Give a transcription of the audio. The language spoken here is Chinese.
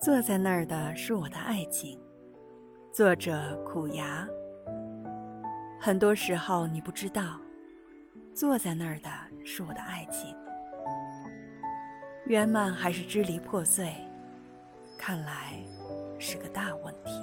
坐在那儿的是我的爱情。作者：苦牙。很多时候，你不知道，坐在那儿的是我的爱情。圆满还是支离破碎？看来是个大问题。